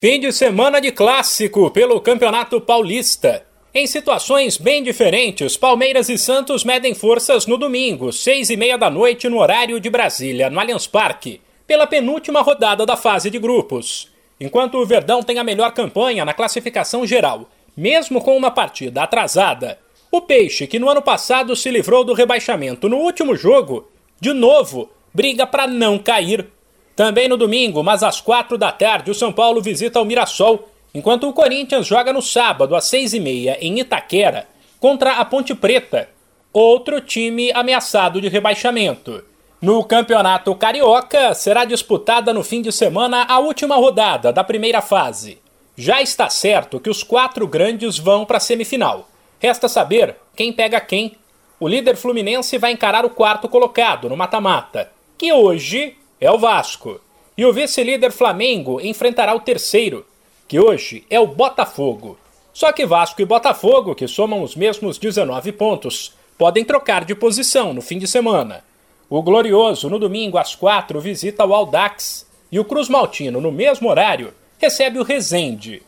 Fim de semana de clássico pelo Campeonato Paulista. Em situações bem diferentes, Palmeiras e Santos medem forças no domingo, seis e meia da noite, no horário de Brasília, no Allianz Parque, pela penúltima rodada da fase de grupos. Enquanto o Verdão tem a melhor campanha na classificação geral, mesmo com uma partida atrasada, o Peixe, que no ano passado se livrou do rebaixamento no último jogo, de novo briga para não cair também no domingo, mas às quatro da tarde, o São Paulo visita o Mirassol, enquanto o Corinthians joga no sábado, às seis e meia, em Itaquera, contra a Ponte Preta, outro time ameaçado de rebaixamento. No Campeonato Carioca, será disputada no fim de semana a última rodada da primeira fase. Já está certo que os quatro grandes vão para a semifinal. Resta saber quem pega quem. O líder fluminense vai encarar o quarto colocado no mata-mata, que hoje é o Vasco. E o vice-líder Flamengo enfrentará o terceiro, que hoje é o Botafogo. Só que Vasco e Botafogo, que somam os mesmos 19 pontos, podem trocar de posição no fim de semana. O Glorioso, no domingo às 4, visita o Aldax. E o Cruz Maltino, no mesmo horário, recebe o Resende.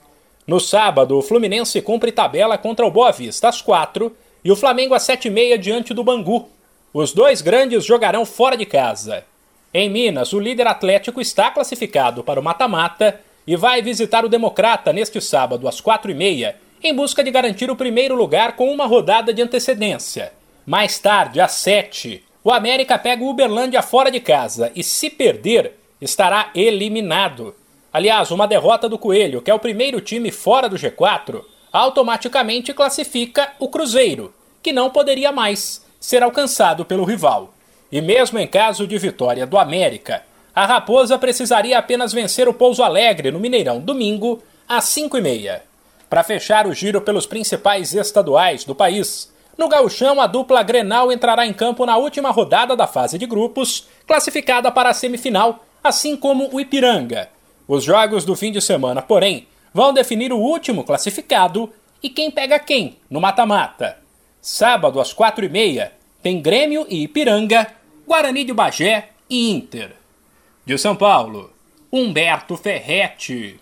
No sábado, o Fluminense cumpre tabela contra o Boa Vista às 4 e o Flamengo às 7h30 diante do Bangu. Os dois grandes jogarão fora de casa. Em Minas, o líder Atlético está classificado para o mata-mata e vai visitar o Democrata neste sábado às quatro e meia, em busca de garantir o primeiro lugar com uma rodada de antecedência. Mais tarde, às sete, o América pega o Uberlândia fora de casa e, se perder, estará eliminado. Aliás, uma derrota do Coelho, que é o primeiro time fora do G4, automaticamente classifica o Cruzeiro, que não poderia mais ser alcançado pelo rival. E mesmo em caso de vitória do América, a Raposa precisaria apenas vencer o Pouso Alegre no Mineirão domingo às 5 e meia. Para fechar o giro pelos principais estaduais do país, no gauchão a dupla Grenal entrará em campo na última rodada da fase de grupos, classificada para a semifinal, assim como o Ipiranga. Os jogos do fim de semana, porém, vão definir o último classificado e quem pega quem no mata-mata. Sábado às quatro e meia tem Grêmio e Ipiranga Guarani de Bagé e Inter. De São Paulo, Humberto Ferretti.